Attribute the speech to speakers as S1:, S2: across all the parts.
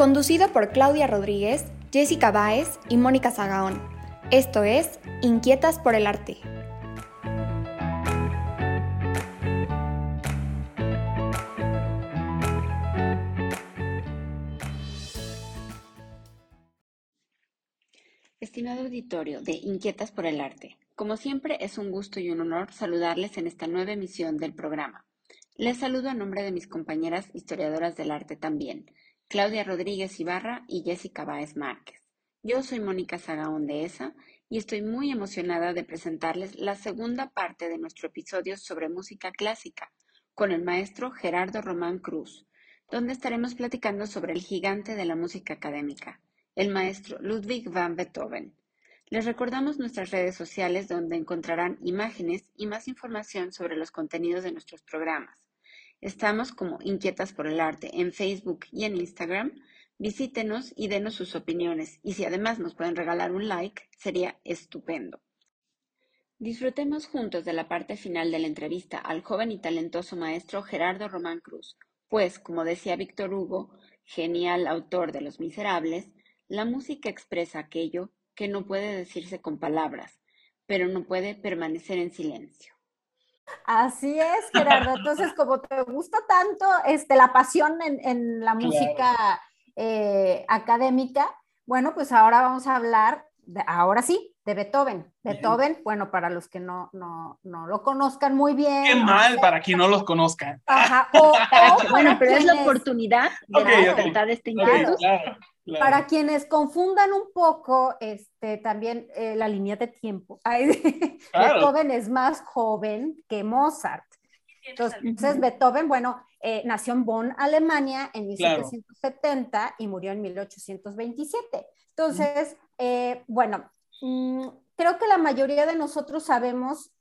S1: Conducido por Claudia Rodríguez, Jessica Báez y Mónica Zagaón. Esto es Inquietas por el Arte.
S2: Estimado auditorio de Inquietas por el Arte, como siempre es un gusto y un honor saludarles en esta nueva emisión del programa. Les saludo a nombre de mis compañeras historiadoras del arte también, Claudia Rodríguez Ibarra y Jessica Báez Márquez. Yo soy Mónica Sagaón de ESA y estoy muy emocionada de presentarles la segunda parte de nuestro episodio sobre música clásica con el maestro Gerardo Román Cruz, donde estaremos platicando sobre el gigante de la música académica, el maestro Ludwig van Beethoven. Les recordamos nuestras redes sociales donde encontrarán imágenes y más información sobre los contenidos de nuestros programas. Estamos como Inquietas por el Arte en Facebook y en Instagram. Visítenos y denos sus opiniones y si además nos pueden regalar un like, sería estupendo. Disfrutemos juntos de la parte final de la entrevista al joven y talentoso maestro Gerardo Román Cruz, pues, como decía Víctor Hugo, genial autor de Los Miserables, la música expresa aquello que no puede decirse con palabras, pero no puede permanecer en silencio.
S3: Así es, Gerardo. Entonces, como te gusta tanto este, la pasión en, la música eh, académica, bueno, pues ahora vamos a hablar, ahora sí, de Beethoven. Beethoven, bueno, para los que no, no, no, lo conozcan muy bien.
S4: Qué mal para quien no los conozca.
S2: Ajá, bueno, pero es la oportunidad de okay, de este
S3: claro, para quienes confundan un poco este, también eh, la línea de tiempo, Beethoven es más joven que Mozart. Entonces, Beethoven, bueno, eh, nació en Bonn, Alemania, en 1770 y murió en 1827. Entonces, eh, bueno, mm, creo que la mayoría de nosotros sabemos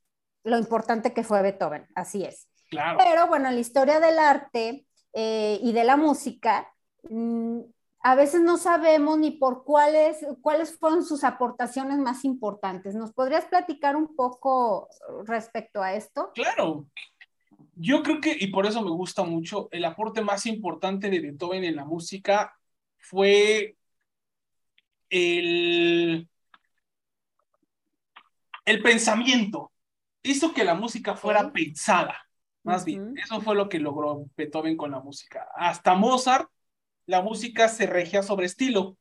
S3: lo importante que fue Beethoven, así es. Pero bueno, en la historia del arte y de la música, mm, a veces no sabemos ni por cuáles, cuáles fueron sus aportaciones más importantes. ¿Nos podrías platicar un poco respecto a esto?
S4: Claro. Yo creo que, y por eso me gusta mucho, el aporte más importante de Beethoven en la música fue el, el pensamiento. Hizo que la música fuera pensada, más bien. Eso fue lo que logró Beethoven con la música. Hasta Mozart la música se regía sobre estilo.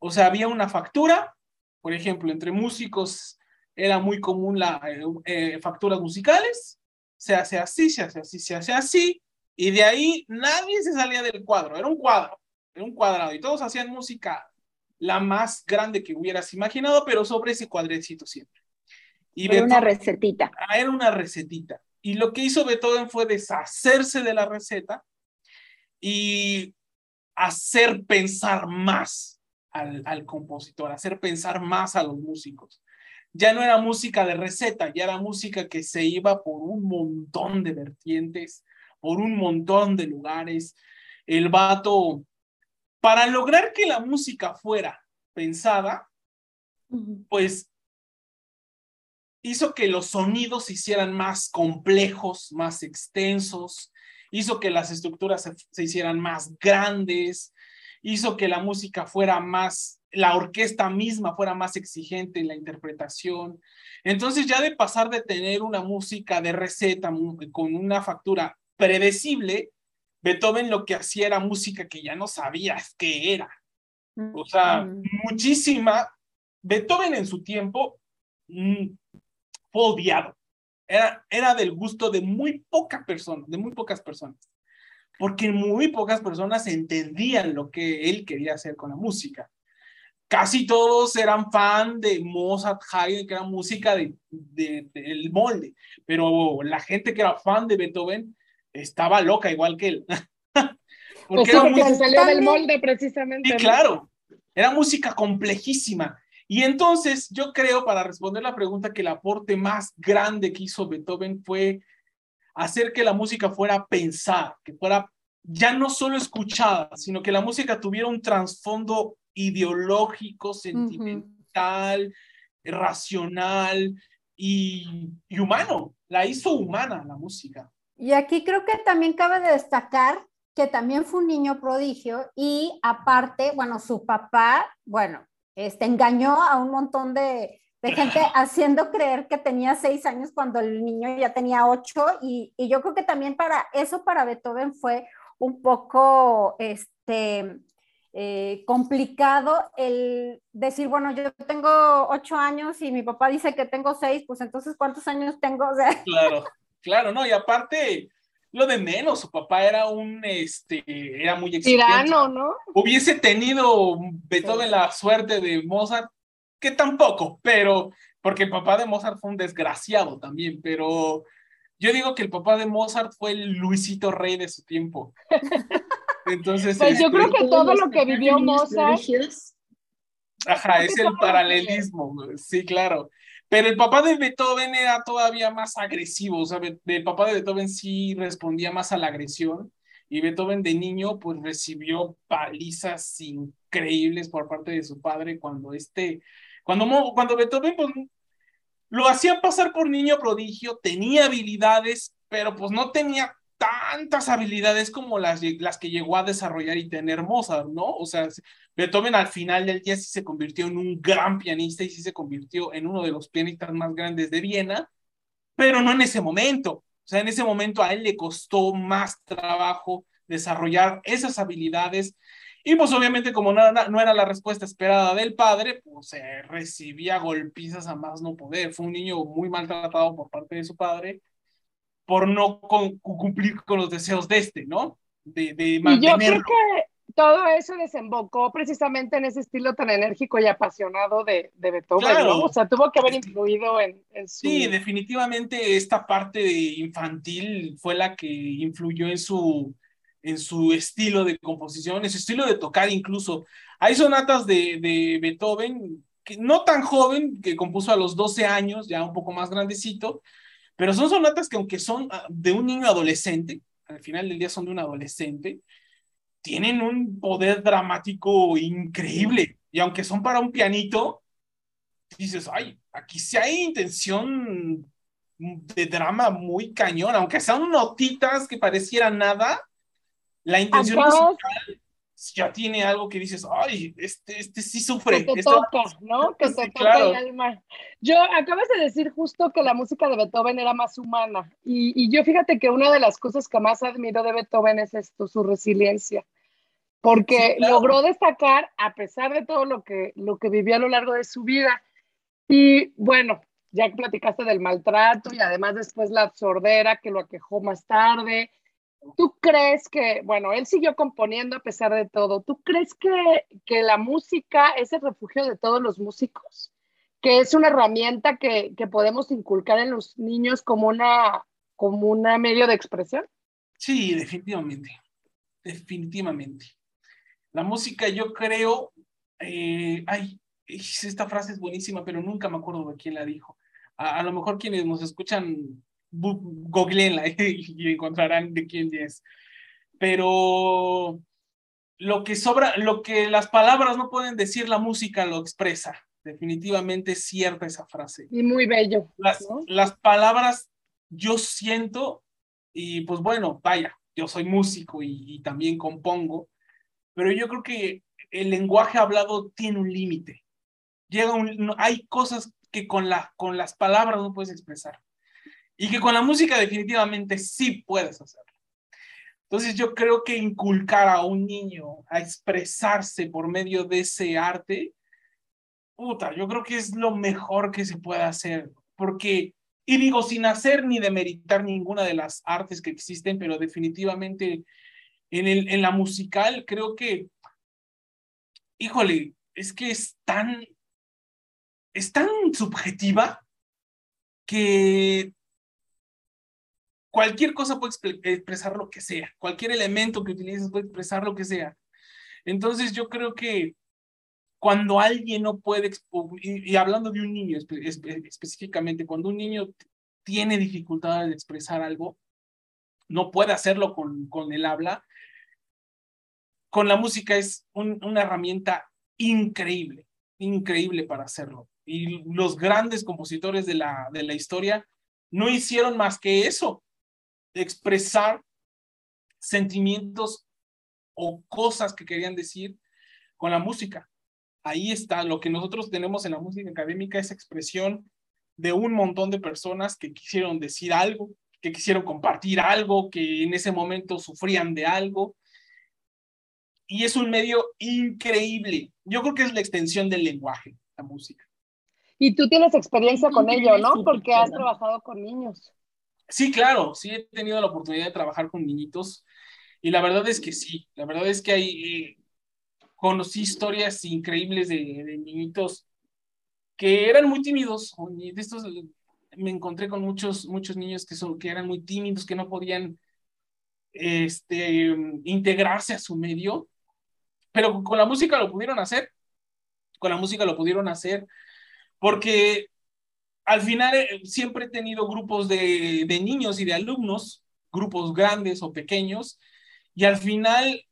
S4: O sea, había una factura, por ejemplo, entre músicos era muy común la eh, eh, facturas musicales, se hace así, se hace así, se hace así, y de ahí nadie se salía del cuadro, era un cuadro, era un cuadrado, y todos hacían música la más grande que hubieras imaginado, pero sobre ese cuadrecito siempre.
S2: Y era una recetita.
S4: Ah, era una recetita. Y lo que hizo Beethoven fue deshacerse de la receta y hacer pensar más al, compositor, hacer pensar más a los músicos. Ya no era música de receta, ya era música que se iba por un montón de vertientes, por un montón de lugares. El vato, para lograr que la música fuera pensada, pues hizo que los sonidos se hicieran más complejos, más extensos, hizo que las estructuras se, hicieran más grandes, hizo que la música fuera más, la orquesta misma fuera más exigente en la interpretación. Entonces ya de pasar de tener una música de receta con una factura predecible, Beethoven lo que hacía era música que ya no sabías qué era. O sea, muchísima. Beethoven en su tiempo mm, fue odiado. Era, era del gusto de muy pocas personas, de muy pocas personas. Porque muy pocas personas entendían lo que él quería hacer con la música casi todos eran fan de Mozart, Haydn, que era música de, del molde, pero la gente que era fan de Beethoven estaba loca igual que él.
S5: porque era música... salió del molde precisamente.
S4: Sí, claro, era música complejísima. Y entonces yo creo, para responder la pregunta, que el aporte más grande que hizo Beethoven fue hacer que la música fuera pensada, que fuera ya no solo escuchada, sino que la música tuviera un trasfondo ideológico, sentimental, racional y, humano. La hizo humana la música.
S3: Y aquí creo que también cabe de destacar que también fue un niño prodigio y aparte, bueno, su papá, bueno, este, engañó a un montón de, gente haciendo creer que tenía seis años cuando el niño ya tenía ocho y, y, yo creo que también para eso para Beethoven fue un poco, este, eh, complicado el decir, bueno, yo tengo ocho años y mi papá dice que tengo seis, pues entonces, ¿cuántos años tengo?
S4: Claro, claro, no, y aparte, lo de menos, su papá era un, este, era muy
S5: exigente. Tirano, ¿no?
S4: Hubiese tenido Beethoven la suerte de Mozart, que tampoco, pero, porque el papá de Mozart fue un desgraciado también, pero yo digo que el papá de Mozart fue el Luisito Rey de su tiempo. Entonces,
S5: pues yo creo que todo lo que vivió Mozart.
S4: Ajá, es el paralelismo, sí, claro. Pero el papá de Beethoven era todavía más agresivo, o sea, el papá de Beethoven sí respondía más a la agresión y Beethoven de niño pues recibió palizas increíbles por parte de su padre cuando este, cuando, cuando Beethoven pues lo hacía pasar por niño prodigio, tenía habilidades, pero pues no tenía tantas habilidades como las, las que llegó a desarrollar y tener Mozart, ¿no? O sea, Beethoven al final del día sí se convirtió en un gran pianista y sí se convirtió en uno de los pianistas más grandes de Viena, pero no en ese momento. O sea, en ese momento a él le costó más trabajo desarrollar esas habilidades y pues obviamente como no, no era la respuesta esperada del padre, pues se recibía golpizas a más no poder. Fue un niño muy maltratado por parte de su padre por no cumplir con los deseos de este, ¿no? De, de mantenerlo.
S5: Y yo creo que todo eso desembocó precisamente en ese estilo tan enérgico y apasionado de, de Beethoven, ¿no? O sea, tuvo que haber influido en, en, su...
S4: Sí, definitivamente esta parte infantil fue la que influyó en su, en su estilo de composición, en su estilo de tocar incluso. Hay sonatas de, de Beethoven, que no tan joven, que compuso a los 12 años, ya un poco más grandecito, pero son sonatas que aunque son ah, de un niño adolescente, al final del día son de un adolescente, tienen un poder dramático increíble. Y aunque son para un pianito, dices, ay, aquí sí hay intención de drama muy cañón, aunque sean notitas que parecieran nada, la intención musical ya tiene algo que dices, ay, este, este sí sufre.
S5: Que te toca, ¿no? Que te toca el alma. Yo, acabas de decir justo que la música de Beethoven era más humana. Y, y, yo fíjate que una de las cosas que más admiro de Beethoven es esto, su resiliencia. Porque logró destacar a pesar de todo lo que, lo que vivió a lo largo de su vida. Y bueno, ya que platicaste del maltrato y además después la sordera que lo aquejó más tarde ¿Tú crees que, bueno, él siguió componiendo a pesar de todo, ¿tú crees que, que la música es el refugio de todos los músicos? Que es una herramienta que, que podemos inculcar en los niños como una, como una medio de expresión?
S4: Sí, definitivamente, definitivamente. La música yo creo, eh, ay, esta frase es buenísima, pero nunca me acuerdo de quién la dijo. A, a lo mejor quienes nos escuchan googleenla y encontrarán de quién es. Pero lo que sobra, lo que las palabras no pueden decir, la música lo expresa. Definitivamente es cierta esa frase.
S5: Y muy bello.
S4: Las, las palabras yo siento, y pues bueno, vaya, yo soy músico y, también compongo, pero yo creo que el lenguaje hablado tiene un límite. Llega un, hay cosas que con, la, con las palabras no puedes expresar. Y que con la música definitivamente sí puedes hacerlo. Entonces yo creo que inculcar a un niño a expresarse por medio de ese arte, puta, yo creo que es lo mejor que se puede hacer, porque, y digo, sin hacer ni demeritar ninguna de las artes que existen, pero definitivamente en, el, en la musical creo que, híjole, es que es tan, es tan subjetiva que cualquier cosa puede expresar lo que sea, cualquier elemento que utilices puede expresar lo que sea. Entonces yo creo que cuando alguien no puede, y, hablando de un niño específicamente, cuando un niño tiene dificultades de expresar algo, no puede hacerlo con, con el habla, con la música es una herramienta increíble, increíble para hacerlo. Y los grandes compositores de la, de la historia no hicieron más que eso, expresar sentimientos o cosas que querían decir con la música. Ahí está lo que nosotros tenemos en la música académica, esa expresión de un montón de personas que quisieron decir algo, que quisieron compartir algo, que en ese momento sufrían de algo. Y es un medio increíble. Yo creo que es la extensión del lenguaje, la música.
S5: Y tú tienes experiencia con ello, ¿no? Porque has trabajado con niños.
S4: Sí, claro, sí he tenido la oportunidad de trabajar con niñitos y la verdad es que sí, la verdad es que hay, eh, conocí historias increíbles de, niñitos que eran muy tímidos, de estos me encontré con muchos, muchos niños que, son, que eran muy tímidos, que no podían este, integrarse a su medio, pero con la música lo pudieron hacer, con la música lo pudieron hacer, porque al final eh, siempre he tenido grupos de, niños y de alumnos, grupos grandes o pequeños, y al final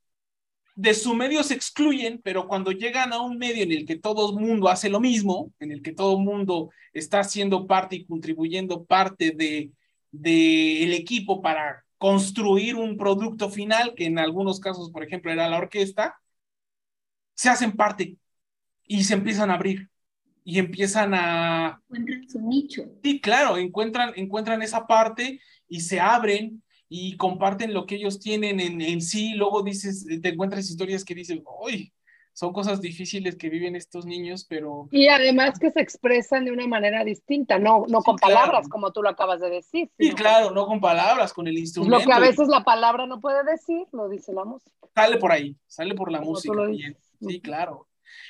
S4: de su medio se excluyen, pero cuando llegan a un medio en el que todo el mundo hace lo mismo, en el que todo el mundo está haciendo parte y contribuyendo parte de del equipo para construir un producto final, que en algunos casos, por ejemplo, era la orquesta, se hacen parte y se empiezan a abrir y empiezan
S2: a... Encuentran su nicho.
S4: Sí, claro, encuentran, encuentran esa parte y se abren y comparten lo que ellos tienen en, en sí. Luego dices, te encuentras historias que dicen, uy, son cosas difíciles que viven estos niños, pero...
S5: Y además que se expresan de una manera distinta, no, no con palabras, como tú lo acabas de decir.
S4: Sí, claro, no con palabras, con el instrumento.
S5: Lo que a veces la palabra no puede decir, lo dice la música.
S4: Sale por ahí, sale por la música. Sí, claro.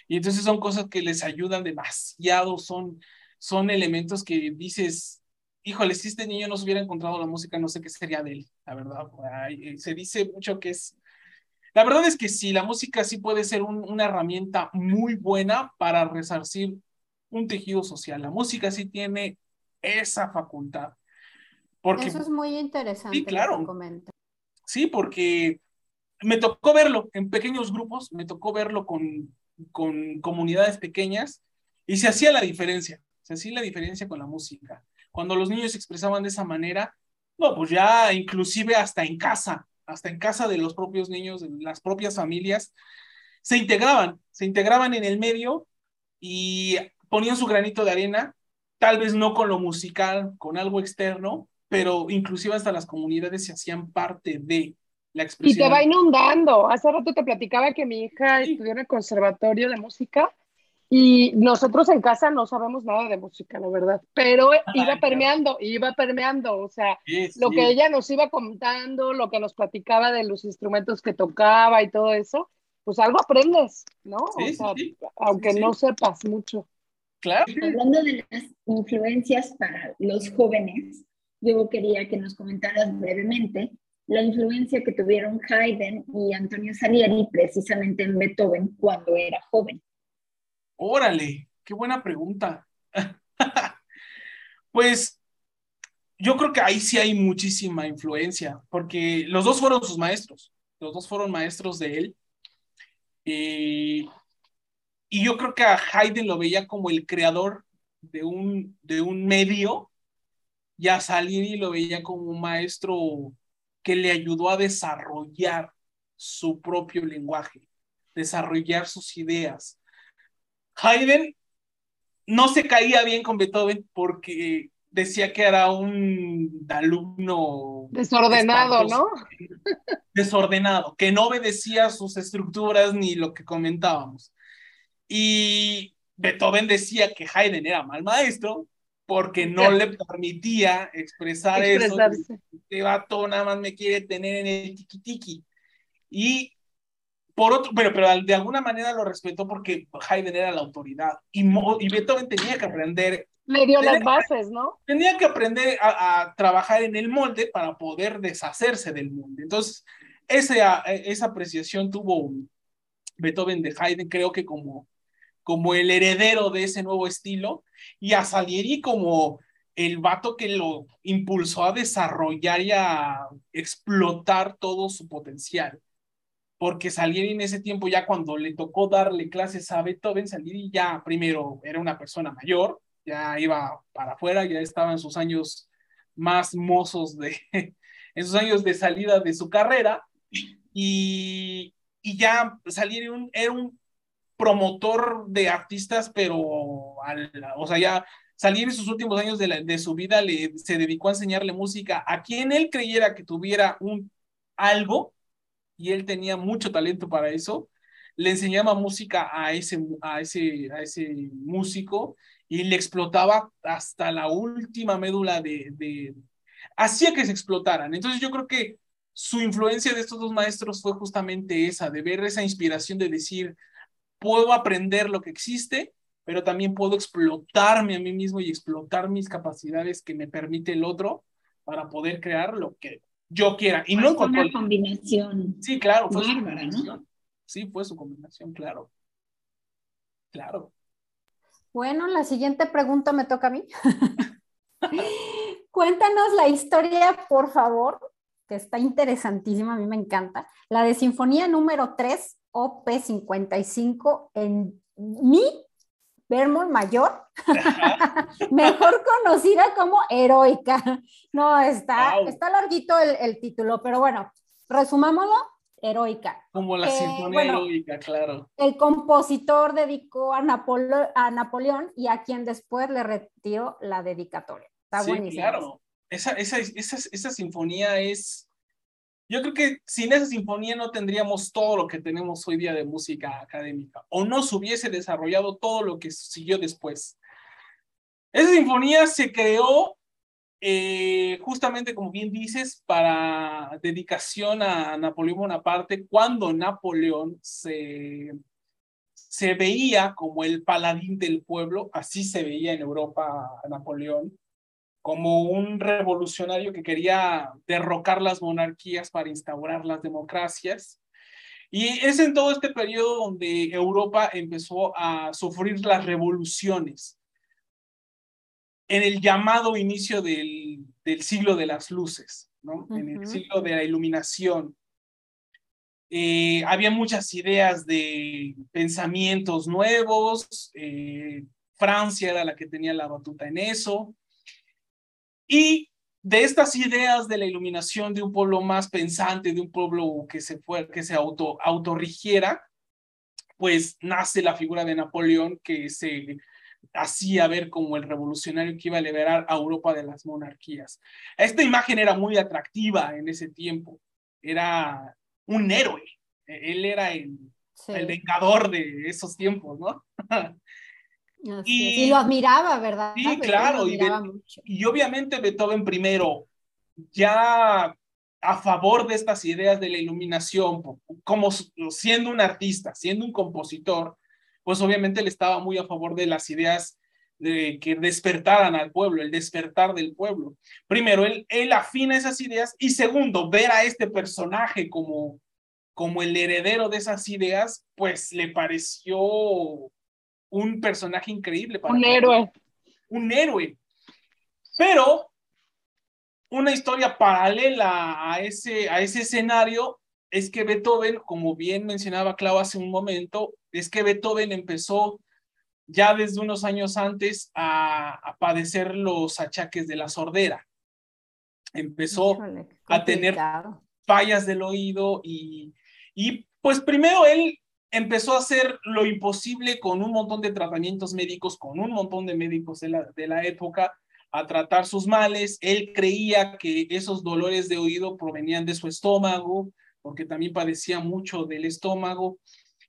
S4: Y entonces son cosas que les ayudan demasiado, son, son elementos que dices, híjole, si este niño no se hubiera encontrado la música, no sé qué sería de él, la verdad. Eh, se dice mucho que es... La verdad es que sí, la música sí puede ser una herramienta muy buena para resarcir un tejido social. La música sí tiene esa facultad.
S3: Porque, Eso es muy interesante.
S4: Sí, claro. Sí, porque me tocó verlo en pequeños grupos, me tocó verlo con con comunidades pequeñas y se hacía la diferencia, se hacía la diferencia con la música. Cuando los niños se expresaban de esa manera, no, pues ya inclusive hasta en casa, hasta en casa de los propios niños, de las propias familias, se integraban, se integraban en el medio y ponían su granito de arena, tal vez no con lo musical, con algo externo, pero inclusive hasta las comunidades se hacían parte de,
S5: y te va inundando. Hace rato te platicaba que mi hija estudió en el conservatorio de música y nosotros en casa no sabemos nada de música, la verdad, pero iba permeando, iba permeando, o sea, lo que ella nos iba contando, lo que nos platicaba de los instrumentos que tocaba y todo eso, pues algo aprendes, ¿no? o sea, aunque no sepas mucho.
S4: Claro.
S2: Hablando de las influencias para los jóvenes, yo quería que nos comentaras brevemente la influencia que tuvieron Haydn y Antonio Salieri precisamente en Beethoven cuando era joven.
S4: Órale, qué buena pregunta. pues yo creo que ahí sí hay muchísima influencia, porque los dos fueron sus maestros, los dos fueron maestros de él. Eh, y yo creo que a Haydn lo veía como el creador de un, de un medio, y a Salieri lo veía como un maestro que le ayudó a desarrollar su propio lenguaje, desarrollar sus ideas. Haydn no se caía bien con Beethoven porque decía que era un alumno
S5: desordenado, ¿no?
S4: desordenado, que no obedecía sus estructuras ni lo que comentábamos. Y Beethoven decía que Haydn era mal maestro porque no le permitía expresar eso. Este vato nada más me quiere tener en el tiki. Y por otro, pero, pero de alguna manera lo respetó porque Haydn era la autoridad y, y Beethoven tenía que aprender.
S5: Le dio las bases, ¿no?
S4: Tenía que aprender a, trabajar en el molde para poder deshacerse del molde. Entonces, esa, esa apreciación tuvo Beethoven de Haydn, creo que como, como el heredero de ese nuevo estilo, y a Salieri como el vato que lo impulsó a desarrollar y a explotar todo su potencial. Porque Salieri en ese tiempo, ya cuando le tocó darle clases a Beethoven, Salieri ya primero era una persona mayor, ya iba para afuera, ya estaba en sus años más mozos de, en sus años de salida de su carrera, y, y ya Salieri era un promotor de artistas, pero, o sea, ya salir en sus últimos años de, de su vida le, se dedicó a enseñarle música a quien él creyera que tuviera un algo, y él tenía mucho talento para eso, le enseñaba música a ese, a ese, a ese músico y le explotaba hasta la última médula de, de... Hacía que se explotaran. Entonces yo creo que su influencia de estos dos maestros fue justamente esa, de ver esa inspiración de decir, puedo aprender lo que existe, pero también puedo explotarme a mí mismo y explotar mis capacidades que me permite el otro para poder crear lo que yo quiera. Y no
S2: fue una combinación.
S4: Sí, claro, fue su combinación. Sí, fue su combinación, claro. Claro.
S3: Bueno, la siguiente pregunta me toca a mí. Cuéntanos la historia, por favor, que está interesantísima, a mí me encanta. La de Sinfonía número 3 OP55 en mi Vermont Mayor, mejor conocida como Heroica. No, está, está larguito el, título, pero bueno, resumámoslo, Heroica.
S4: Como la Sinfonía Heroica, claro.
S3: El compositor dedicó a, a, Napoleón y a quien después le retiró la dedicatoria. Está sí,
S4: claro. Esa, esa, esa, esa sinfonía es yo creo que sin esa sinfonía no tendríamos todo lo que tenemos hoy día de música académica, o no se hubiese desarrollado todo lo que siguió después. Esa sinfonía se creó eh, justamente, como bien dices, para dedicación a Napoleón Bonaparte, cuando Napoleón se, se veía como el paladín del pueblo, así se veía en Europa Napoleón, como un revolucionario que quería derrocar las monarquías para instaurar las democracias. Y es en todo este periodo donde Europa empezó a sufrir las revoluciones. En el llamado inicio del, del siglo de las luces, ¿no? En el siglo de la iluminación. Eh, había muchas ideas de pensamientos nuevos. Eh, Francia era la que tenía la batuta en eso. Y de estas ideas de la iluminación de un pueblo más pensante, de un pueblo que se, fue, que se auto, autorrigiera, pues nace la figura de Napoleón que se hacía ver como el revolucionario que iba a liberar a Europa de las monarquías. Esta imagen era muy atractiva en ese tiempo. Era un héroe. Él era el, el vengador de esos tiempos, ¿no?
S3: Y, lo admiraba, ¿verdad?
S4: Sí, claro. Y, obviamente Beethoven primero, ya a favor de estas ideas de la iluminación, como siendo un artista, siendo un compositor, pues obviamente él estaba muy a favor de las ideas de que despertaran al pueblo, el despertar del pueblo. Primero, él, él afina esas ideas y segundo, ver a este personaje como, como el heredero de esas ideas, pues le pareció un personaje increíble.
S5: Para un héroe.
S4: Un héroe. Pero una historia paralela a ese, a ese escenario es que Beethoven, como bien mencionaba Clau hace un momento, es que Beethoven empezó ya desde unos años antes a, padecer los achaques de la sordera. Empezó a tener fallas del oído y, y pues primero él empezó a hacer lo imposible con un montón de tratamientos médicos, con un montón de médicos de la, de la época, a tratar sus males. Él creía que esos dolores de oído provenían de su estómago, porque también padecía mucho del estómago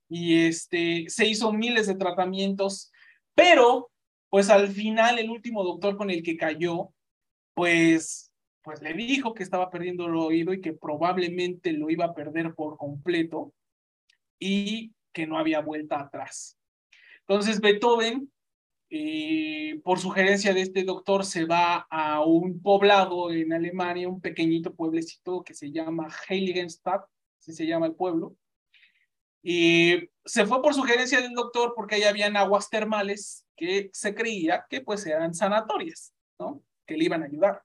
S4: y este, se hizo miles de tratamientos, pero pues al final el último doctor con el que cayó, pues, pues le dijo que estaba perdiendo el oído y que probablemente lo iba a perder por completo y que no había vuelta atrás. Entonces Beethoven, eh, por sugerencia de este doctor, se va a un poblado en Alemania, un pequeñito pueblecito que se llama Heiligenstadt, así se llama el pueblo, y se fue por sugerencia del doctor porque ahí habían aguas termales que se creía que pues eran sanatorias, ¿no? Que le iban a ayudar.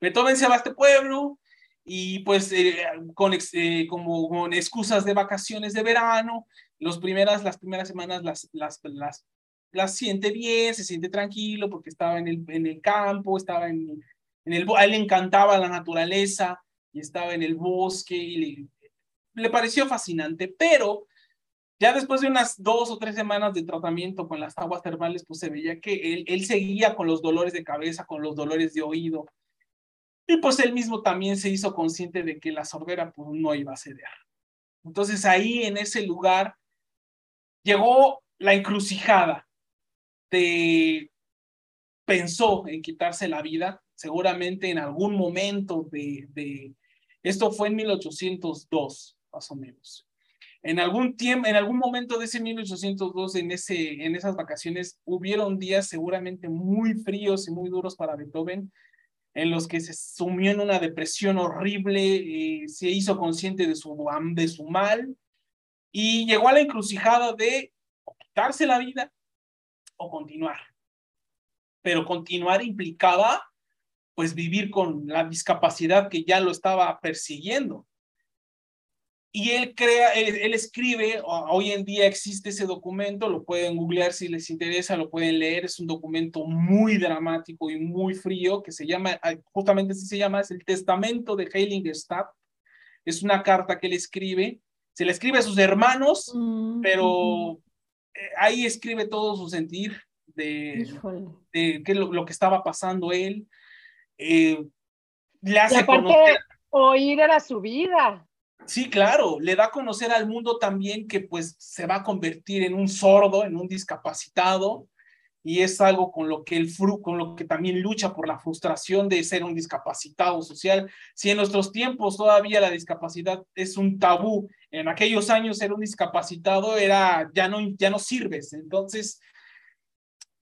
S4: Beethoven se va a este pueblo y pues eh, con, eh, como con excusas de vacaciones de verano, los primeras, las primeras semanas las, las, las, las siente bien, se siente tranquilo porque estaba en el, en el campo, estaba en, en el, a él le encantaba la naturaleza y estaba en el bosque y le, le pareció fascinante, pero ya después de unas dos o tres semanas de tratamiento con las aguas termales, pues se veía que él, él seguía con los dolores de cabeza, con los dolores de oído. Y pues él mismo también se hizo consciente de que la sordera pues, no iba a ceder. Entonces ahí en ese lugar llegó la encrucijada de pensó en quitarse la vida, seguramente en algún momento de, de esto fue en 1802 más o menos. En algún tiempo, en algún momento de ese 1802, en, ese, en esas vacaciones, hubieron días seguramente muy fríos y muy duros para Beethoven, en los que se sumió en una depresión horrible, eh, se hizo consciente de su, de su mal y llegó a la encrucijada de quitarse la vida o continuar. Pero continuar implicaba pues vivir con la discapacidad que ya lo estaba persiguiendo. Y él crea, él, escribe, hoy en día existe ese documento, lo pueden googlear si les interesa, lo pueden leer, es un documento muy dramático y muy frío que se llama, ah, justamente así se llama, es el Testamento de Heiligenstadt. Es una carta que él escribe, se le escribe a sus hermanos, mm, pero eh, ahí escribe todo su sentir de, de qué lo, lo, que estaba pasando él. Eh,
S5: le hace conocer... oír era su vida.
S4: Sí, claro, le da a conocer al mundo también que pues se va a convertir en un sordo, en un discapacitado, y es algo con lo que el fru, con lo que también lucha por la frustración de ser un discapacitado social. Si en nuestros tiempos todavía la discapacidad es un tabú, en aquellos años ser un discapacitado era ya no ya no sirves. Entonces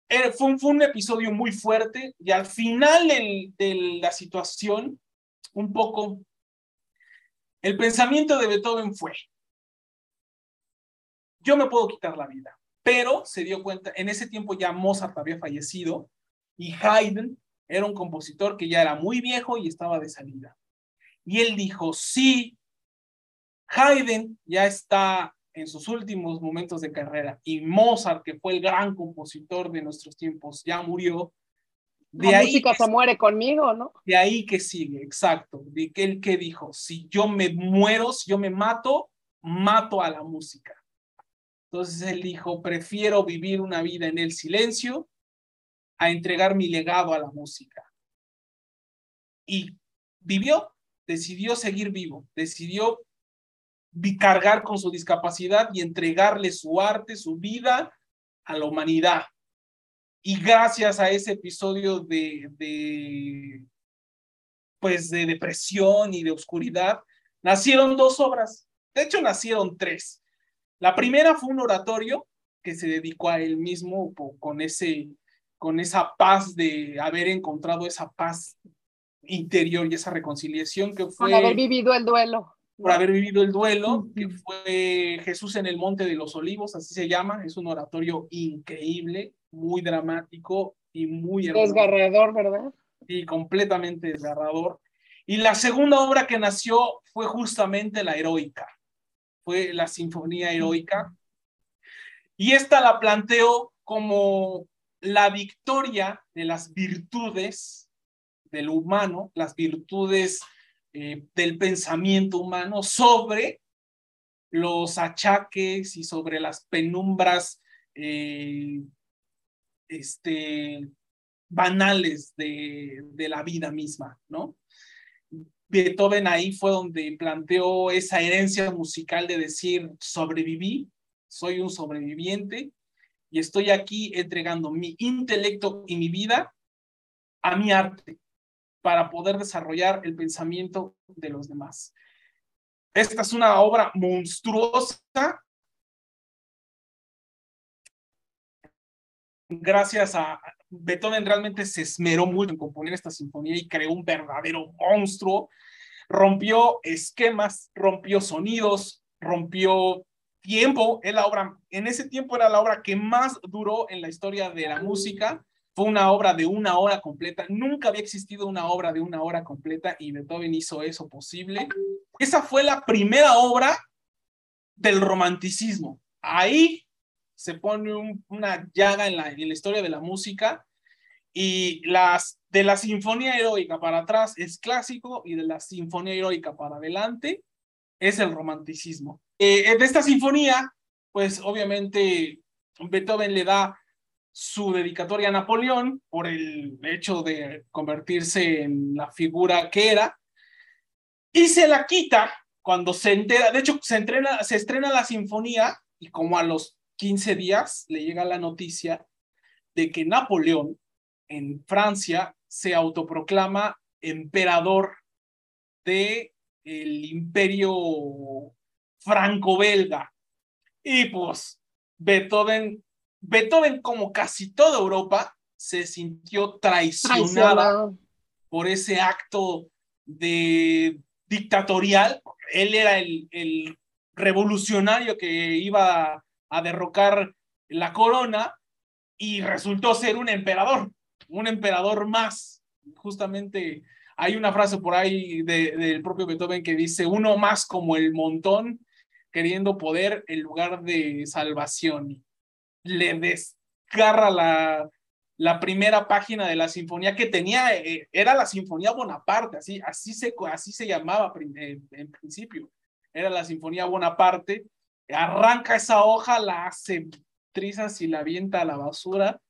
S4: eh, fue, un, fue un episodio muy fuerte y al final de la situación un poco el pensamiento de Beethoven fue, yo me puedo quitar la vida, pero se dio cuenta, en ese tiempo ya Mozart había fallecido y Haydn era un compositor que ya era muy viejo y estaba de salida. Y él dijo, sí, Haydn ya está en sus últimos momentos de carrera y Mozart, que fue el gran compositor de nuestros tiempos, ya murió,
S5: de la música se muere conmigo, ¿no?
S4: De ahí que sigue, exacto. De que que dijo, si yo me muero, si yo me mato, mato a la música. Entonces él dijo, prefiero vivir una vida en el silencio a entregar mi legado a la música. Y vivió, decidió seguir vivo, decidió cargar con su discapacidad y entregarle su arte, su vida a la humanidad. Y gracias a ese episodio de, de, pues de depresión y de oscuridad, nacieron dos obras. De hecho, nacieron tres. La primera fue un oratorio que se dedicó a él mismo con, ese, con esa paz de haber encontrado esa paz interior y esa reconciliación que fue...
S5: Por haber vivido el duelo.
S4: Por haber vivido el duelo, que fue Jesús en el Monte de los Olivos, así se llama. Es un oratorio increíble, muy dramático y muy
S5: Desgarrador, ¿verdad?
S4: Y completamente desgarrador. Y la segunda obra que nació fue justamente la heroica, fue la Sinfonía Heroica. Y esta la planteó como la victoria de las virtudes del humano, las virtudes eh, del pensamiento humano sobre los achaques y sobre las penumbras eh, este, banales de, de la vida misma, ¿no? Beethoven ahí fue donde planteó esa herencia musical de decir, sobreviví, soy un sobreviviente y estoy aquí entregando mi intelecto y mi vida a mi arte para poder desarrollar el pensamiento de los demás. Esta es una obra monstruosa. Gracias a Beethoven realmente se esmeró mucho en componer esta sinfonía y creó un verdadero monstruo. Rompió esquemas, rompió sonidos, rompió tiempo. La obra, en ese tiempo era la obra que más duró en la historia de la música fue una obra de una hora completa. Nunca había existido una obra de una hora completa y Beethoven hizo eso posible. Esa fue la primera obra del romanticismo. Ahí se pone una llaga en la, en la historia de la música y las de la sinfonía heroica para atrás es clásico y de la sinfonía heroica para adelante es el romanticismo. Eh, de esta sinfonía, pues obviamente Beethoven le da su dedicatoria a Napoleón por el hecho de convertirse en la figura que era y se la quita cuando se entera, de hecho se, entrena, se estrena la sinfonía y como a los 15 días le llega la noticia de que Napoleón en Francia se autoproclama emperador de el imperio franco-belga. Y pues Beethoven Beethoven, como casi toda Europa, se sintió traicionada por ese acto de dictatorial. Él era el, el revolucionario que iba a derrocar la corona y resultó ser un emperador, un emperador más. Justamente hay una frase por ahí del propio Beethoven que dice, uno más como el montón, queriendo poder en lugar de salvación le desgarra la, la primera página de la sinfonía que tenía, eh, era la Sinfonía Bonaparte, así, así, se, así se llamaba en, en principio, era la Sinfonía Bonaparte, arranca esa hoja, la hace trizas y la avienta a la basura,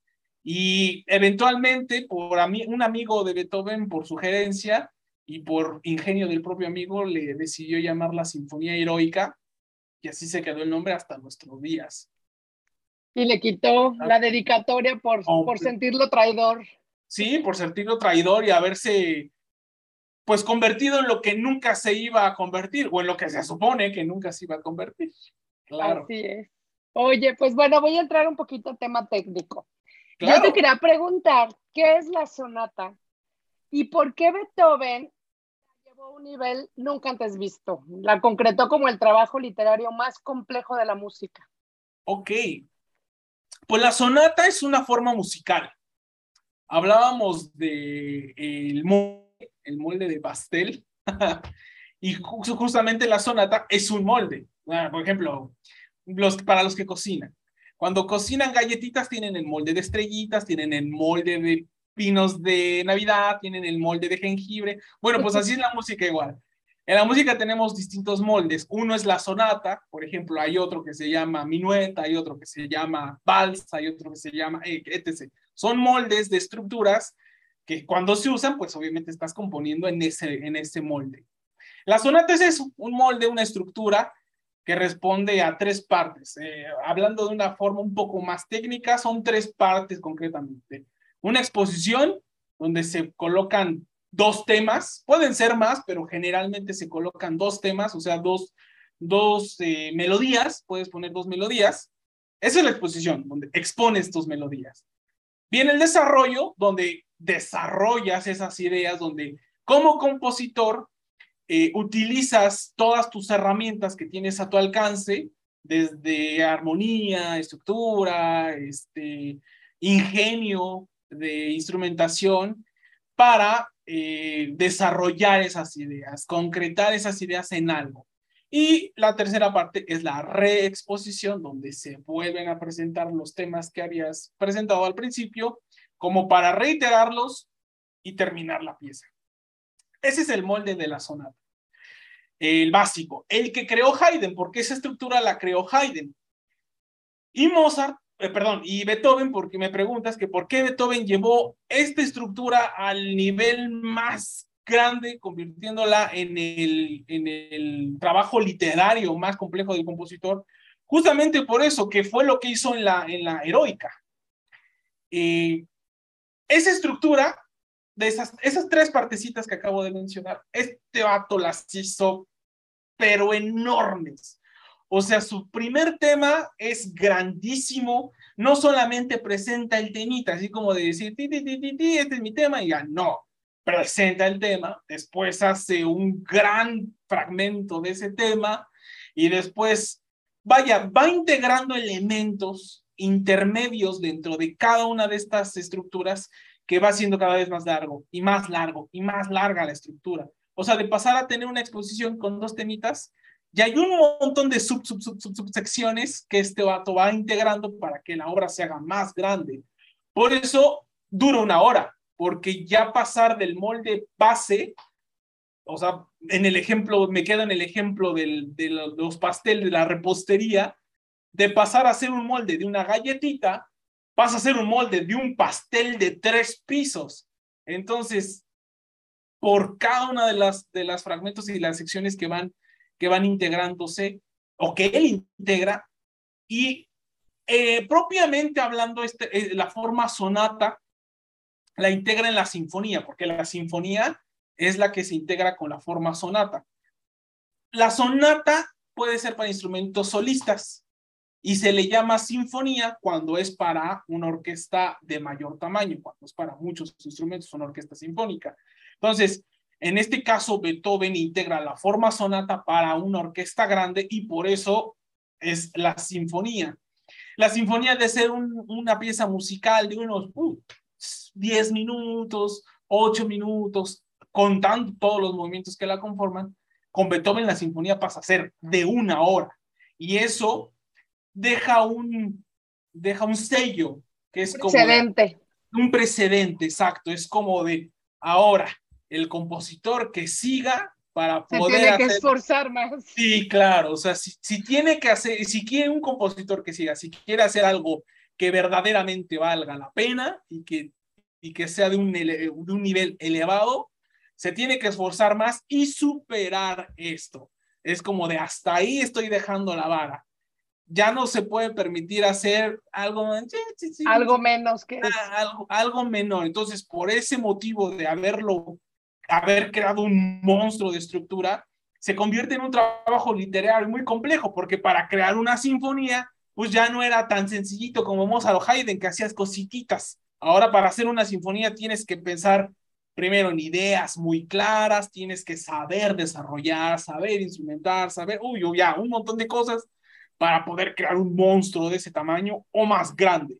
S4: y eventualmente por un amigo de Beethoven, por sugerencia y por ingenio del propio amigo, le decidió llamar la Sinfonía Heroica, y así se quedó el nombre hasta nuestros días.
S5: Y le quitó la dedicatoria por, por sentirlo traidor.
S4: Sí, por sentirlo traidor y haberse pues convertido en lo que nunca se iba a convertir o en lo que se supone que nunca se iba a convertir. Claro.
S5: Así es. Oye, pues bueno, voy a entrar un poquito al tema técnico. Yo te quería preguntar, ¿qué es la sonata? ¿Y por qué Beethoven llevó a un nivel nunca antes visto? La concretó como el trabajo literario más complejo de la música.
S4: Ok, pues la sonata es una forma musical. Hablábamos de el molde, el molde de pastel, y justamente la sonata es un molde. Por ejemplo, los, para los que cocinan. Cuando cocinan galletitas tienen el molde de estrellitas, tienen el molde de pinos de Navidad, tienen el molde de jengibre. Bueno, pues así es la música igual. En la música tenemos distintos moldes. Uno es la sonata, por ejemplo, hay otro que se llama minueta, hay otro que se llama vals, hay otro que se llama eh, etc. Son moldes de estructuras que cuando se usan, pues obviamente estás componiendo en ese, en ese molde. La sonata es eso, un molde, una estructura que responde a tres partes. Eh, hablando de una forma un poco más técnica, son tres partes concretamente. Una exposición donde se colocan dos temas, pueden ser más, pero generalmente se colocan dos temas, o sea, dos, dos eh, melodías, puedes poner dos melodías. Esa es la exposición, donde expones tus melodías. Viene el desarrollo, donde desarrollas esas ideas, donde como compositor eh, utilizas todas tus herramientas que tienes a tu alcance, desde armonía, estructura, este, ingenio de instrumentación, para eh, desarrollar esas ideas, concretar esas ideas en algo. Y la tercera parte es la reexposición, donde se vuelven a presentar los temas que habías presentado al principio, como para reiterarlos y terminar la pieza. Ese es el molde de la sonata. El básico, el que creó Haydn, porque esa estructura la creó Haydn. Y Mozart eh, perdón, y Beethoven, porque me preguntas que por qué Beethoven llevó esta estructura al nivel más grande, convirtiéndola en el, en el trabajo literario más complejo del compositor, justamente por eso, que fue lo que hizo en la, en la heroica. Eh, esa estructura de esas, tres partecitas que acabo de mencionar, este vato las hizo, pero enormes. O sea, su primer tema es grandísimo, no solamente presenta el temita, así como de decir, ti, ti, ti, ti, este es mi tema, y ya no, presenta el tema, después hace un gran fragmento de ese tema, y después, vaya, va integrando elementos intermedios dentro de cada una de estas estructuras que va siendo cada vez más largo y más largo y más larga la estructura. O sea, de pasar a tener una exposición con dos temitas, ya hay un montón de sub, sub, sub, subsecciones que este vato va integrando para que la obra se haga más grande. Por eso dura una hora, porque ya pasar del molde base, o sea, en el ejemplo, me queda en el ejemplo del, de los pasteles de la repostería, de pasar a hacer un molde de una galletita, pasa a hacer un molde de un pastel de tres pisos. Entonces, por cada una de las, de las fragmentos y las secciones que van que van integrándose o que él integra y eh, propiamente hablando este, eh, la forma sonata la integra en la sinfonía, porque la sinfonía es la que se integra con la forma sonata. La sonata puede ser para instrumentos solistas y se le llama sinfonía cuando es para una orquesta de mayor tamaño, cuando es para muchos instrumentos, una orquesta sinfónica. Entonces, en este caso, Beethoven integra la forma sonata para una orquesta grande y por eso es la sinfonía. La sinfonía de ser una pieza musical de unos 10 uh, minutos, 8 minutos, contando todos los movimientos que la conforman, con Beethoven la sinfonía pasa a ser de una hora. Y eso deja un, deja un sello, que es como...
S5: Precedente.
S4: Un precedente, exacto. Es como de ahora el compositor que siga para poder.
S5: Tiene que esforzar más.
S4: Sí, claro. O sea, si, tiene que hacer, si quiere un compositor que siga, si quiere hacer algo que verdaderamente valga la pena y que, y que sea de un, de un nivel elevado, se tiene que esforzar más y superar esto. Es como de hasta ahí estoy dejando la vara. Ya no se puede permitir hacer algo,
S5: algo menos que
S4: ah, algo, algo menor. Entonces, por ese motivo de haberlo haber creado un monstruo de estructura, se convierte en un trabajo literario muy complejo, porque para crear una sinfonía, pues ya no era tan sencillito como Mozart o Haydn, que hacías cosititas. Ahora para hacer una sinfonía tienes que pensar primero en ideas muy claras, tienes que saber desarrollar, saber instrumentar, saber, uy, ya, un montón de cosas para poder crear un monstruo de ese tamaño o más grande.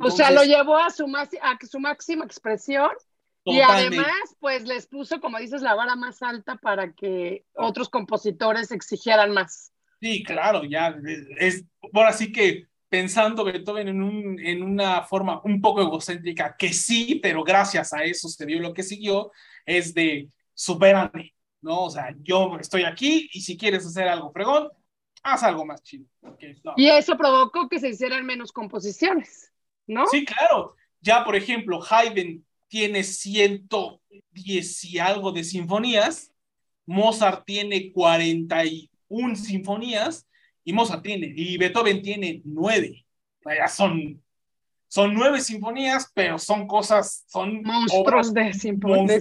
S5: o sea, lo llevó a su, a su máxima expresión y además, pues les puso, como dices, la vara más alta para que otros compositores exigieran más.
S4: Sí, claro, ya es, ahora sí que pensando Beethoven en, un, en una forma un poco egocéntrica, que sí, pero gracias a eso se dio lo que siguió, es de supérame, ¿no? O sea, yo estoy aquí y si quieres hacer algo fregón, haz algo más chido.
S5: Y eso provocó que se hicieran menos composiciones, ¿no?
S4: Sí, claro. Ya, por ejemplo, Haydn tiene 110 y algo de sinfonías, Mozart tiene 41 sinfonías y Mozart tiene, y Beethoven tiene nueve. Ya son, son nueve sinfonías, pero son cosas, son
S5: monstruos de, sinfonía.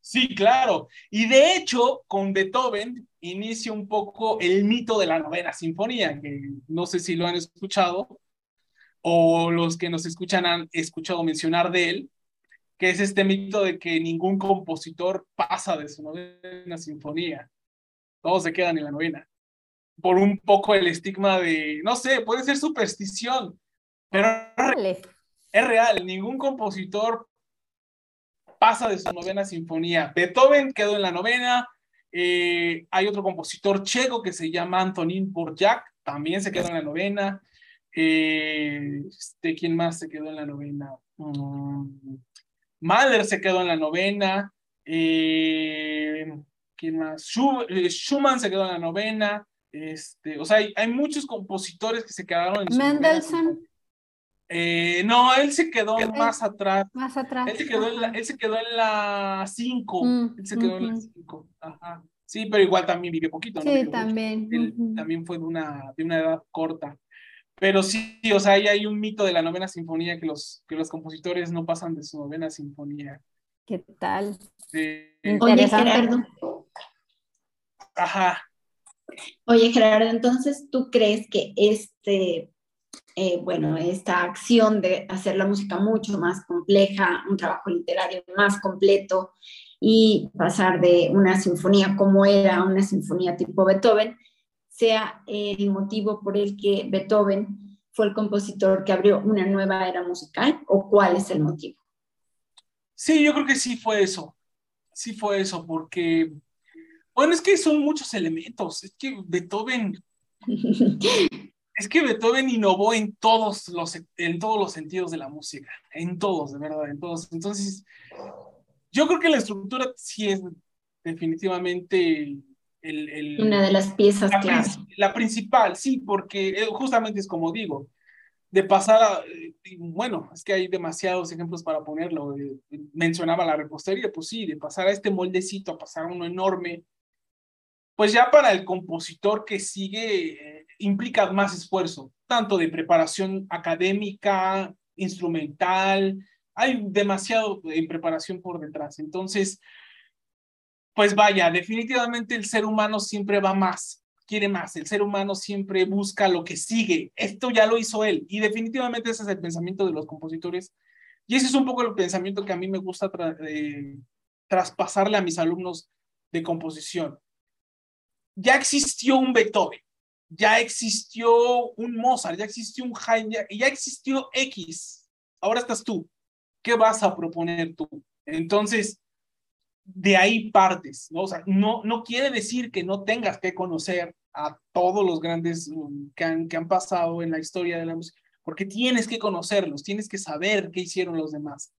S4: Sí, claro. Y de hecho, con Beethoven inicia un poco el mito de la novena sinfonía, que no sé si lo han escuchado, o los que nos escuchan han escuchado mencionar de él, que es este mito de que ningún compositor pasa de su novena sinfonía. Todos se quedan en la novena. Por un poco el estigma de, no sé, puede ser superstición, pero es real. Ningún compositor pasa de su novena sinfonía. Beethoven quedó en la novena. Eh, hay otro compositor checo que se llama Antonín Borjak, también se quedó en la novena. Eh, este, ¿Quién más se quedó en la novena? Mm, Mahler se quedó en la novena. Eh, ¿Quién más? Schumann se quedó en la novena. Este, o sea, hay, muchos compositores que se quedaron en
S3: Mendelssohn.
S4: Eh, no, él se quedó más atrás.
S3: Más atrás.
S4: Él se quedó, en la, él se quedó en la 5. Mm, él se quedó en la 5. Ajá. Sí, pero igual también vivió poquito.
S3: Sí, también.
S4: Él también fue de una, de una edad corta. Pero sí, o sea, ahí hay un mito de la novena sinfonía que los, que los compositores no pasan de su novena sinfonía.
S3: ¿Qué tal?
S6: Oye, Gerardo.
S4: Ajá.
S6: Oye, Gerardo, entonces, ¿tú crees que este, eh, bueno, esta acción de hacer la música mucho más compleja, un trabajo literario más completo y pasar de una sinfonía como era una sinfonía tipo Beethoven, sea el motivo por el que Beethoven fue el compositor que abrió una nueva era musical o cuál es el motivo?
S4: Sí, yo creo que sí fue eso. Sí fue eso, porque, bueno, es que son muchos elementos. Es que Beethoven, es que Beethoven innovó en todos los, en todos los sentidos de la música, en todos, de verdad, en todos. Entonces, yo creo que la estructura sí es definitivamente
S6: una de las piezas
S4: la, la principal, sí, porque eh, justamente es como digo, de pasar a, eh, bueno, es que hay demasiados ejemplos para ponerlo. Eh, mencionaba la repostería, pues sí, de pasar a este moldecito a pasar a uno enorme, pues ya para el compositor que sigue implica más esfuerzo, tanto de preparación académica, instrumental, hay demasiado en preparación por detrás. Entonces, pues vaya, definitivamente el ser humano siempre va más, quiere más, el ser humano siempre busca lo que sigue. Esto ya lo hizo él y definitivamente ese es el pensamiento de los compositores y ese es un poco el pensamiento que a mí me gusta eh, traspasarle a mis alumnos de composición. Ya existió un Beethoven, ya existió un Mozart, ya existió un Haydn, ya existió X. Ahora estás tú. ¿Qué vas a proponer tú? Entonces, de ahí partes, ¿no? O sea, no, no quiere decir que no tengas que conocer a todos los grandes um, que han, que han pasado en la historia de la música, porque tienes que conocerlos, tienes que saber qué hicieron los demás.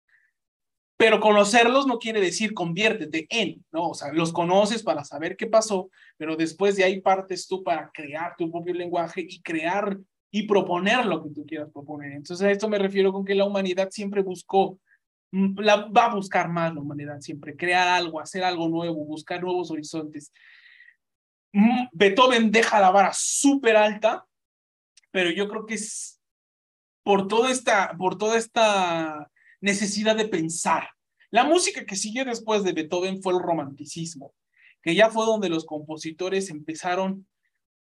S4: Pero conocerlos no quiere decir conviértete en, ¿no? O sea, los conoces para saber qué pasó, pero después de ahí partes tú para crear tu propio lenguaje y crear y proponer lo que tú quieras proponer. Entonces a esto me refiero con que la humanidad siempre buscó Mm, la, va a buscar más la humanidad siempre, crear algo, hacer algo nuevo, buscar nuevos horizontes. Mm, Beethoven deja la vara súper alta, pero yo creo que es por toda esta, por toda esta necesidad de pensar. La música que siguió después de Beethoven fue el romanticismo, que ya fue donde los compositores empezaron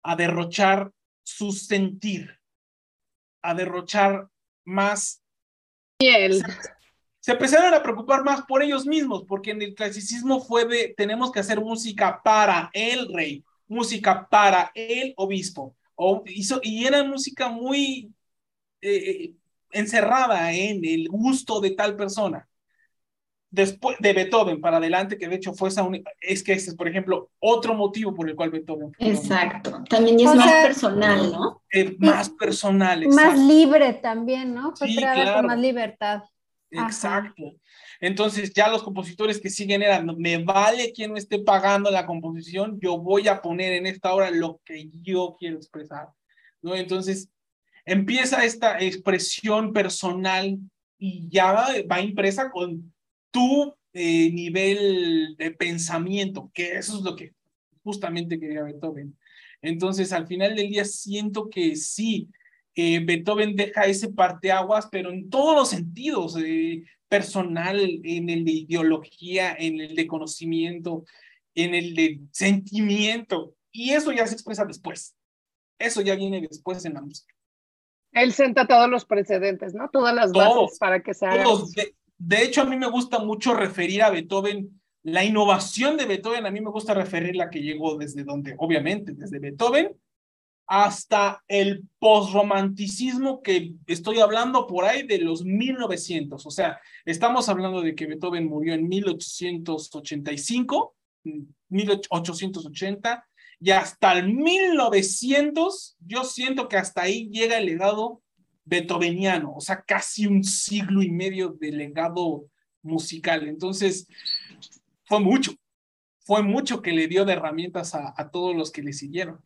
S4: a derrochar su sentir, a derrochar más se empezaron a preocupar más por ellos mismos, porque en el clasicismo fue de, tenemos que hacer música para el rey, música para el obispo, o, hizo, y era música muy eh, encerrada en el gusto de tal persona. Después de Beethoven para adelante, que de hecho fue esa es que ese es, por ejemplo, otro motivo por el cual Beethoven
S6: fue Exacto, también es más personal, ¿no?
S4: más personal,
S3: exacto. Más libre también, ¿no? Fue creada con más libertad.
S4: Exacto. Entonces ya los compositores que siguen eran, me vale quien no esté pagando la composición, yo voy a poner en esta obra lo que yo quiero expresar. ¿no? Entonces empieza esta expresión personal y ya va, impresa con tu eh, nivel de pensamiento, que eso es lo que justamente quería Beethoven. Entonces al final del día siento que sí, Beethoven deja ese parteaguas, pero en todos los sentidos, eh, personal, en el de ideología, en el de conocimiento, en el de sentimiento. Y eso ya se expresa después. Eso ya viene después en la música.
S5: Él senta todos los precedentes, ¿no? Todas las bases para que se haga.
S4: De, de hecho, a mí me gusta mucho referir a Beethoven la innovación de Beethoven, a mí me gusta referir la que llegó desde donde, obviamente, desde Beethoven hasta el posromanticismo que estoy hablando por ahí de los 1900. O sea, estamos hablando de que Beethoven murió en 1885, 1880, y hasta el 1900, yo siento que hasta ahí llega el legado beethoveniano, o sea, casi un siglo y medio de legado musical. Entonces, fue mucho, fue mucho que le dio de herramientas a, a todos los que le siguieron.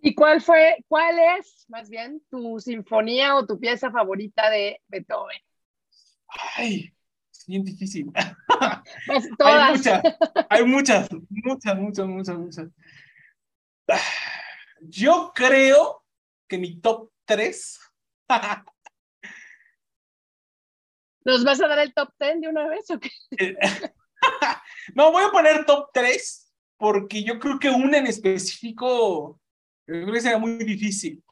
S5: ¿Y cuál fue, cuál es, más bien, tu sinfonía o tu pieza favorita de Beethoven?
S4: Ay, es bien difícil. Pues, hay muchas, hay muchas, muchas, muchas, muchas, muchas. Yo creo que mi top 3.
S5: ¿Nos vas a dar el top 10 de una vez o qué?
S4: no, voy a poner top 3 porque yo creo que una en específico creo que sería muy difícil.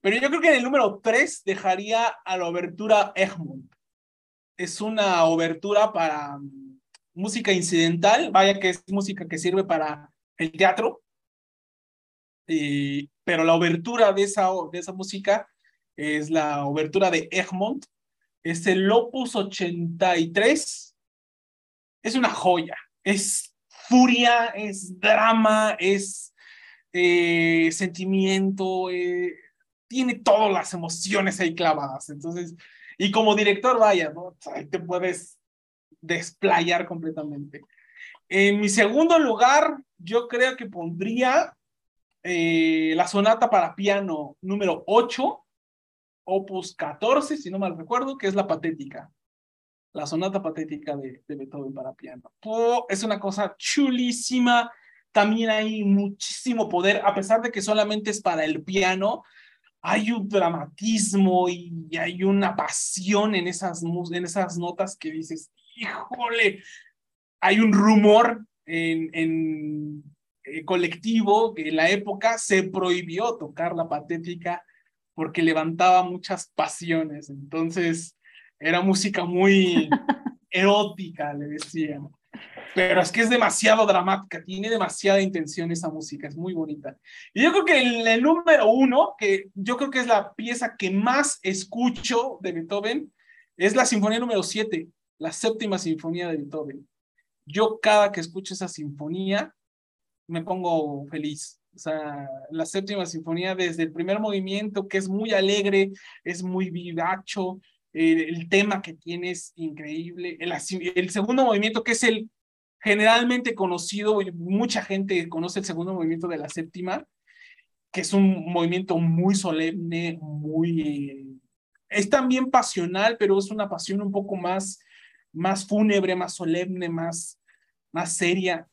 S4: Pero yo creo que en el número 3 dejaría a la obertura Egmont. Es una obertura para mm, música incidental, vaya que es música que sirve para el teatro, pero la obertura de esa, de esa música es la obertura de Egmont, es el Opus 83, es una joya, es furia, es drama, es eh, sentimiento, eh, tiene todas las emociones ahí clavadas, entonces, y como director, vaya, ¿no? te puedes desplayar completamente. En mi segundo lugar, yo creo que pondría eh, la sonata para piano número 8, opus 14, si no mal recuerdo, que es la patética. La sonata patética de, Beethoven para piano. es una cosa chulísima. También hay muchísimo poder, a pesar de que solamente es para el piano. Hay un dramatismo y hay una pasión en esas, en esas notas que dices, híjole, hay un rumor en eh, colectivo que en la época se prohibió tocar la patética porque levantaba muchas pasiones. Entonces era música muy erótica, le decían. Pero es que es demasiado dramática, tiene demasiada intención esa música, es muy bonita. Y yo creo que el, el número uno, que yo creo que es la pieza que más escucho de Beethoven, es la Sinfonía número 7, la séptima Sinfonía de Beethoven. Yo cada que escucho esa sinfonía, me pongo feliz. O sea, la séptima sinfonía desde el primer movimiento, que es muy alegre, es muy vivacho, el tema que tiene es increíble, el, el segundo movimiento, que es el generalmente conocido, mucha gente conoce el segundo movimiento de la séptima, que es un movimiento muy solemne, muy... es también pasional, pero es una pasión un poco más, más fúnebre, más solemne, más, más seria.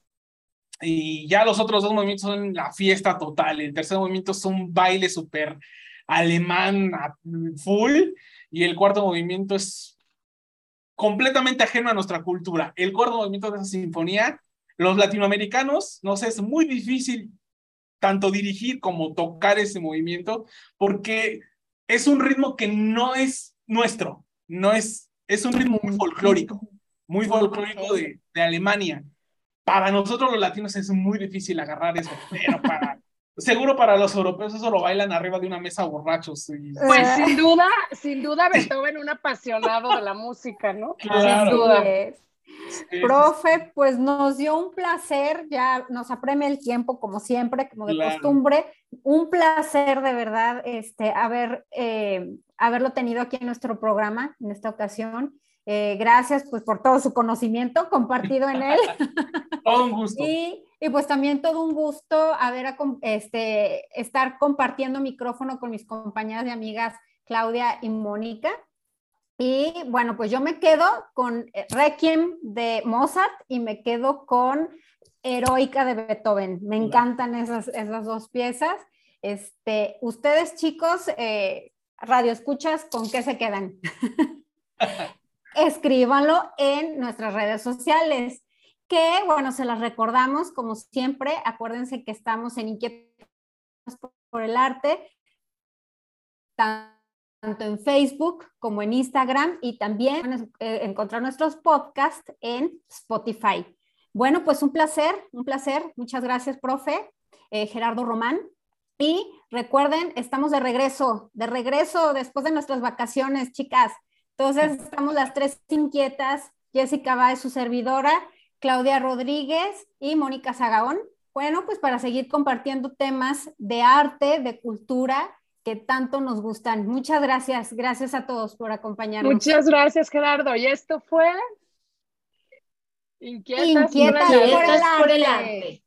S4: Y ya los otros dos movimientos son la fiesta total. El tercer movimiento es un baile súper alemán full. Y el cuarto movimiento es completamente ajeno a nuestra cultura. El cuarto movimiento de esa sinfonía, los latinoamericanos, no sé, es muy difícil tanto dirigir como tocar ese movimiento porque es un ritmo que no es nuestro, no es, es un ritmo muy folclórico, muy folclórico de, de Alemania para nosotros los latinos es muy difícil agarrar eso, pero para, seguro para los europeos eso lo bailan arriba de una mesa borrachos.
S5: Pues sin duda, sin duda Beethoven un apasionado de la música, ¿no? Sin duda.
S3: Profe, pues nos dio un placer, ya nos apremia el tiempo como siempre, como de costumbre, un placer de verdad este, haber, eh, haberlo tenido aquí en nuestro programa en esta ocasión. Eh, gracias pues por todo su conocimiento compartido en él.
S4: todo un gusto.
S3: Y, y, pues también todo un gusto haber este, estar compartiendo micrófono con mis compañeras y amigas Claudia y Mónica. Y bueno, pues yo me quedo con Requiem de Mozart y me quedo con Heroica de Beethoven. Me encantan esas, esas dos piezas. Este, ustedes chicos, eh, radio escuchas, ¿con qué se quedan? escríbanlo en nuestras redes sociales, que bueno, se las recordamos como siempre, acuérdense que estamos en Inquietos por el Arte, tanto en Facebook como en Instagram y también eh, encontrar nuestros podcasts en Spotify. Bueno, pues un placer, un placer. Muchas gracias, profe eh, Gerardo Román. Y recuerden, estamos de regreso, de regreso después de nuestras vacaciones, chicas. Entonces, estamos las tres inquietas, Jessica Baez, su servidora, Claudia Rodríguez y Mónica Zagaón. Bueno, pues para seguir compartiendo temas de arte, de cultura que tanto nos gustan. Muchas gracias. Gracias a todos por acompañarnos.
S5: Muchas gracias, Gerardo. Y esto fue
S6: Inquietas, por, el arte.